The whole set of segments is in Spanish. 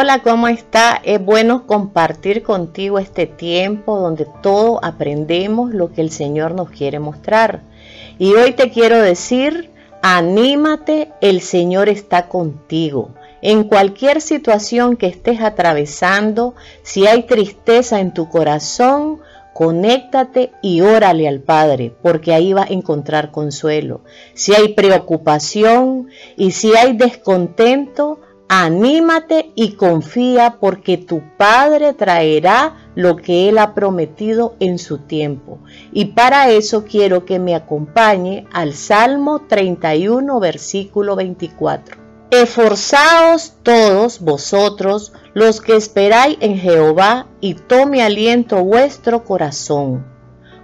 Hola, ¿cómo está? Es bueno compartir contigo este tiempo donde todos aprendemos lo que el Señor nos quiere mostrar. Y hoy te quiero decir, anímate, el Señor está contigo. En cualquier situación que estés atravesando, si hay tristeza en tu corazón, conéctate y órale al Padre, porque ahí vas a encontrar consuelo. Si hay preocupación y si hay descontento, Anímate y confía porque tu Padre traerá lo que Él ha prometido en su tiempo. Y para eso quiero que me acompañe al Salmo 31, versículo 24. Esforzaos todos vosotros los que esperáis en Jehová y tome aliento vuestro corazón.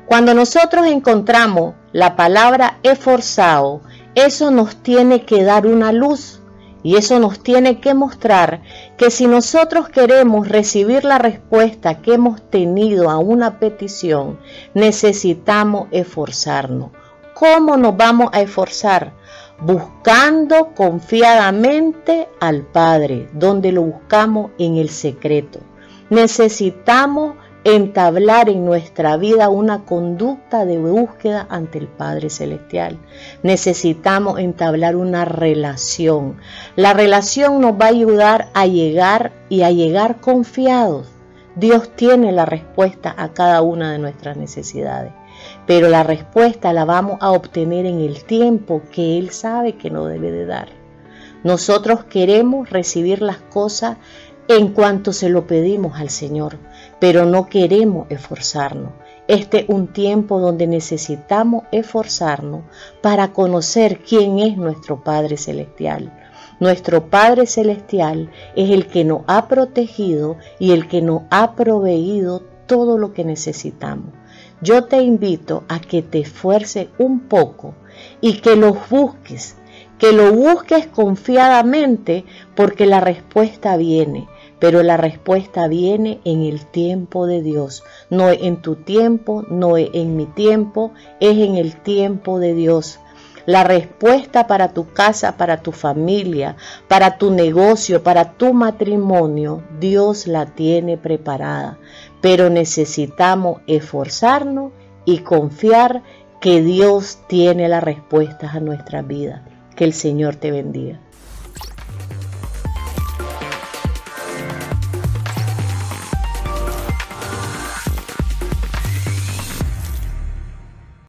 Cuando nosotros encontramos la palabra esforzado, eso nos tiene que dar una luz y eso nos tiene que mostrar que si nosotros queremos recibir la respuesta que hemos tenido a una petición, necesitamos esforzarnos. ¿Cómo nos vamos a esforzar? Buscando confiadamente al Padre, donde lo buscamos en el secreto. Necesitamos entablar en nuestra vida una conducta de búsqueda ante el Padre Celestial. Necesitamos entablar una relación. La relación nos va a ayudar a llegar y a llegar confiados. Dios tiene la respuesta a cada una de nuestras necesidades, pero la respuesta la vamos a obtener en el tiempo que Él sabe que no debe de dar. Nosotros queremos recibir las cosas en cuanto se lo pedimos al Señor, pero no queremos esforzarnos. Este es un tiempo donde necesitamos esforzarnos para conocer quién es nuestro Padre Celestial. Nuestro Padre Celestial es el que nos ha protegido y el que nos ha proveído todo lo que necesitamos. Yo te invito a que te esfuerces un poco y que los busques, que lo busques confiadamente porque la respuesta viene pero la respuesta viene en el tiempo de Dios. No es en tu tiempo, no es en mi tiempo, es en el tiempo de Dios. La respuesta para tu casa, para tu familia, para tu negocio, para tu matrimonio, Dios la tiene preparada. Pero necesitamos esforzarnos y confiar que Dios tiene las respuestas a nuestra vida. Que el Señor te bendiga.